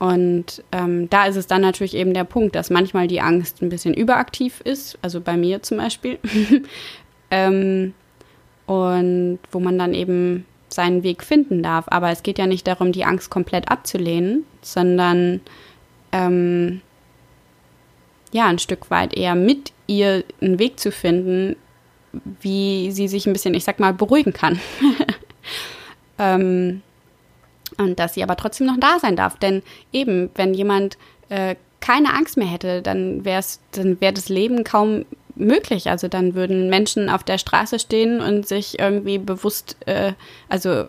Und ähm, da ist es dann natürlich eben der Punkt, dass manchmal die Angst ein bisschen überaktiv ist, also bei mir zum Beispiel. ähm, und wo man dann eben seinen Weg finden darf. Aber es geht ja nicht darum, die Angst komplett abzulehnen, sondern ähm, ja, ein Stück weit eher mit ihr einen Weg zu finden, wie sie sich ein bisschen, ich sag mal, beruhigen kann. ähm, und dass sie aber trotzdem noch da sein darf. Denn eben, wenn jemand äh, keine Angst mehr hätte, dann wäre dann wäre das Leben kaum möglich. Also dann würden Menschen auf der Straße stehen und sich irgendwie bewusst, äh, also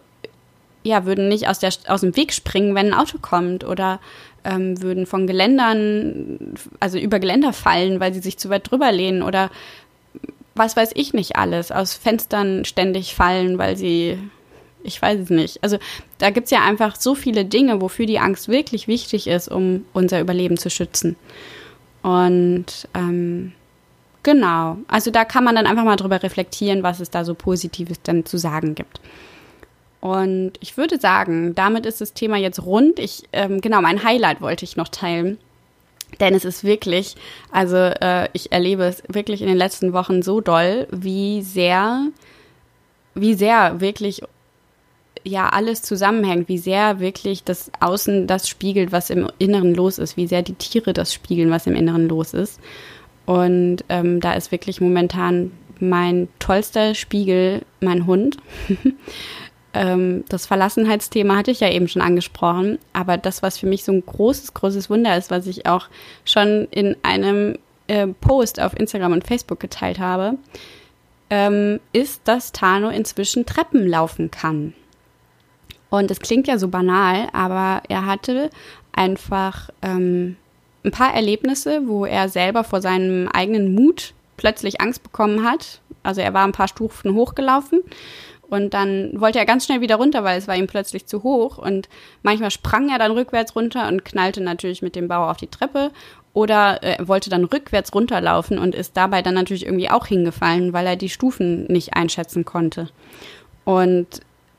ja, würden nicht aus, der, aus dem Weg springen, wenn ein Auto kommt oder ähm, würden von Geländern, also über Geländer fallen, weil sie sich zu weit drüber lehnen oder was weiß ich nicht alles, aus Fenstern ständig fallen, weil sie, ich weiß es nicht. Also da gibt es ja einfach so viele Dinge, wofür die Angst wirklich wichtig ist, um unser Überleben zu schützen. Und ähm, genau, also da kann man dann einfach mal drüber reflektieren, was es da so Positives dann zu sagen gibt. Und ich würde sagen, damit ist das Thema jetzt rund. Ich, ähm, genau, mein Highlight wollte ich noch teilen. Denn es ist wirklich, also äh, ich erlebe es wirklich in den letzten Wochen so doll, wie sehr, wie sehr wirklich ja alles zusammenhängt, wie sehr wirklich das Außen das spiegelt, was im Inneren los ist, wie sehr die Tiere das spiegeln, was im Inneren los ist. Und ähm, da ist wirklich momentan mein tollster Spiegel mein Hund. ähm, das Verlassenheitsthema hatte ich ja eben schon angesprochen, aber das, was für mich so ein großes, großes Wunder ist, was ich auch schon in einem äh, Post auf Instagram und Facebook geteilt habe, ähm, ist, dass Tano inzwischen Treppen laufen kann. Und es klingt ja so banal, aber er hatte einfach ähm, ein paar Erlebnisse, wo er selber vor seinem eigenen Mut plötzlich Angst bekommen hat. Also er war ein paar Stufen hochgelaufen und dann wollte er ganz schnell wieder runter, weil es war ihm plötzlich zu hoch. Und manchmal sprang er dann rückwärts runter und knallte natürlich mit dem Bauer auf die Treppe. Oder er wollte dann rückwärts runterlaufen und ist dabei dann natürlich irgendwie auch hingefallen, weil er die Stufen nicht einschätzen konnte. Und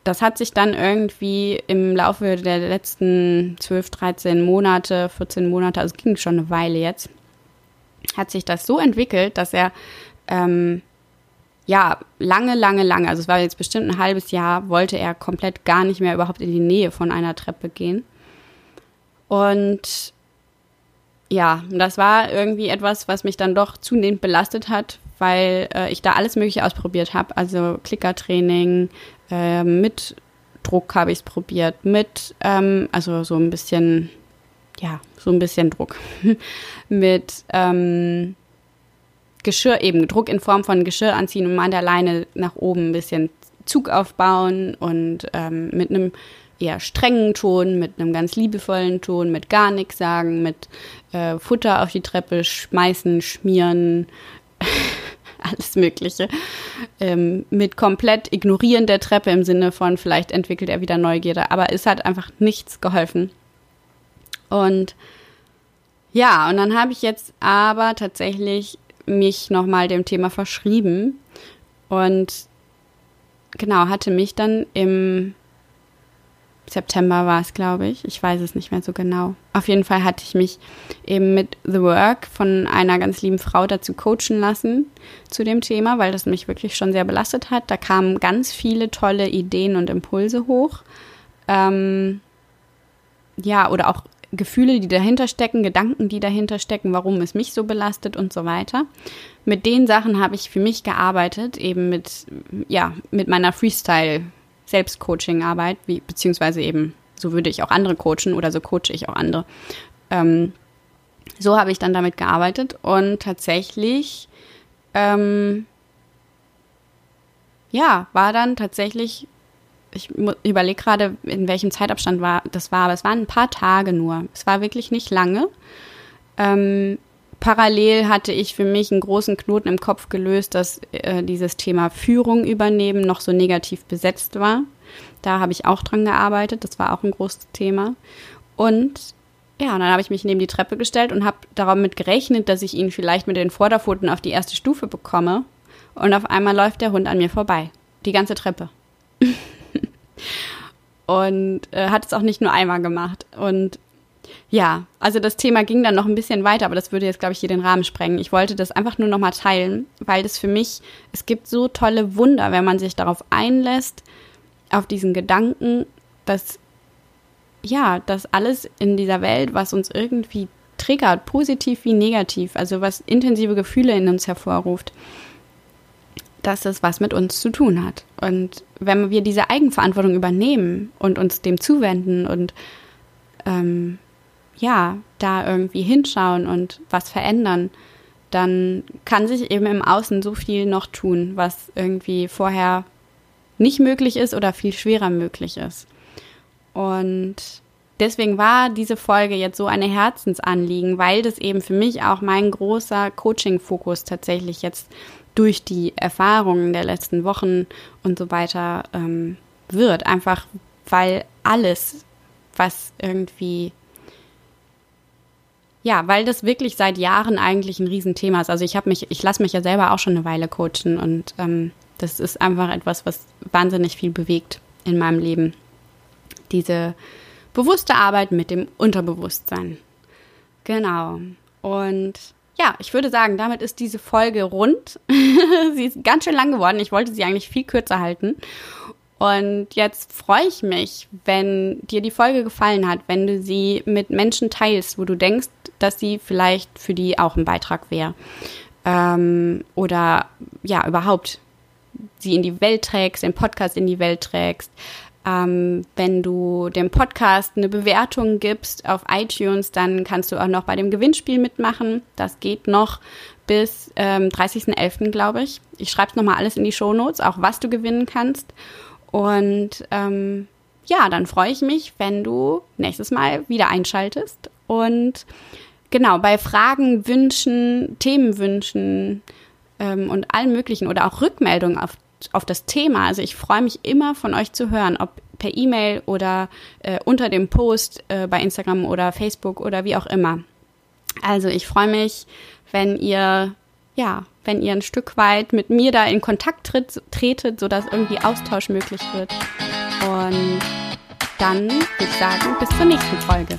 das hat sich dann irgendwie im Laufe der letzten 12, 13 Monate, 14 Monate, also es ging schon eine Weile jetzt, hat sich das so entwickelt, dass er ähm, ja, lange, lange, lange, also es war jetzt bestimmt ein halbes Jahr, wollte er komplett gar nicht mehr überhaupt in die Nähe von einer Treppe gehen. Und ja, das war irgendwie etwas, was mich dann doch zunehmend belastet hat, weil äh, ich da alles Mögliche ausprobiert habe. Also Klickertraining, äh, mit Druck habe ich es probiert, mit, ähm, also so ein bisschen, ja, so ein bisschen Druck, mit ähm, Geschirr eben, Druck in Form von Geschirr anziehen und mal an der Leine nach oben ein bisschen Zug aufbauen und ähm, mit einem eher strengen Ton, mit einem ganz liebevollen Ton, mit gar nichts sagen, mit äh, Futter auf die Treppe schmeißen, schmieren, alles Mögliche. Ähm, mit komplett ignorieren der Treppe im Sinne von, vielleicht entwickelt er wieder Neugierde, aber es hat einfach nichts geholfen. Und ja, und dann habe ich jetzt aber tatsächlich mich nochmal dem Thema verschrieben und genau, hatte mich dann im September war es, glaube ich. Ich weiß es nicht mehr so genau. Auf jeden Fall hatte ich mich eben mit The Work von einer ganz lieben Frau dazu coachen lassen zu dem Thema, weil das mich wirklich schon sehr belastet hat. Da kamen ganz viele tolle Ideen und Impulse hoch. Ähm, ja, oder auch Gefühle, die dahinter stecken, Gedanken, die dahinter stecken, warum es mich so belastet und so weiter. Mit den Sachen habe ich für mich gearbeitet, eben mit, ja, mit meiner Freestyle-Selbstcoaching-Arbeit, beziehungsweise eben, so würde ich auch andere coachen oder so coache ich auch andere. Ähm, so habe ich dann damit gearbeitet und tatsächlich, ähm, ja, war dann tatsächlich ich überlege gerade, in welchem Zeitabstand war, das war, aber es waren ein paar Tage nur. Es war wirklich nicht lange. Ähm, parallel hatte ich für mich einen großen Knoten im Kopf gelöst, dass äh, dieses Thema Führung übernehmen noch so negativ besetzt war. Da habe ich auch dran gearbeitet. Das war auch ein großes Thema. Und ja, und dann habe ich mich neben die Treppe gestellt und habe damit gerechnet, dass ich ihn vielleicht mit den Vorderpfoten auf die erste Stufe bekomme. Und auf einmal läuft der Hund an mir vorbei. Die ganze Treppe. Und äh, hat es auch nicht nur einmal gemacht. Und ja, also das Thema ging dann noch ein bisschen weiter, aber das würde jetzt, glaube ich, hier den Rahmen sprengen. Ich wollte das einfach nur noch mal teilen, weil das für mich, es gibt so tolle Wunder, wenn man sich darauf einlässt, auf diesen Gedanken, dass, ja, dass alles in dieser Welt, was uns irgendwie triggert, positiv wie negativ, also was intensive Gefühle in uns hervorruft, dass es was mit uns zu tun hat. Und wenn wir diese Eigenverantwortung übernehmen und uns dem zuwenden und ähm, ja, da irgendwie hinschauen und was verändern, dann kann sich eben im Außen so viel noch tun, was irgendwie vorher nicht möglich ist oder viel schwerer möglich ist. Und deswegen war diese Folge jetzt so eine Herzensanliegen, weil das eben für mich auch mein großer Coaching-Fokus tatsächlich jetzt durch die Erfahrungen der letzten Wochen und so weiter ähm, wird. Einfach weil alles, was irgendwie ja, weil das wirklich seit Jahren eigentlich ein Riesenthema ist. Also ich habe mich, ich lasse mich ja selber auch schon eine Weile coachen und ähm, das ist einfach etwas, was wahnsinnig viel bewegt in meinem Leben. Diese bewusste Arbeit mit dem Unterbewusstsein. Genau. Und ja, ich würde sagen, damit ist diese Folge rund. sie ist ganz schön lang geworden. Ich wollte sie eigentlich viel kürzer halten. Und jetzt freue ich mich, wenn dir die Folge gefallen hat, wenn du sie mit Menschen teilst, wo du denkst, dass sie vielleicht für die auch ein Beitrag wäre. Ähm, oder ja, überhaupt sie in die Welt trägst, den Podcast in die Welt trägst. Ähm, wenn du dem Podcast eine Bewertung gibst auf iTunes, dann kannst du auch noch bei dem Gewinnspiel mitmachen. Das geht noch bis ähm, 30.11., glaube ich. Ich schreibe es nochmal alles in die Show Notes, auch was du gewinnen kannst. Und ähm, ja, dann freue ich mich, wenn du nächstes Mal wieder einschaltest. Und genau, bei Fragen, Wünschen, Themenwünschen ähm, und allen möglichen oder auch Rückmeldungen auf, auf das Thema. Also ich freue mich immer von euch zu hören, ob per E-Mail oder äh, unter dem Post äh, bei Instagram oder Facebook oder wie auch immer. Also ich freue mich, wenn ihr ja, wenn ihr ein Stück weit mit mir da in Kontakt tritt, tretet, sodass irgendwie Austausch möglich wird. Und dann würde ich sagen, bis zur nächsten Folge.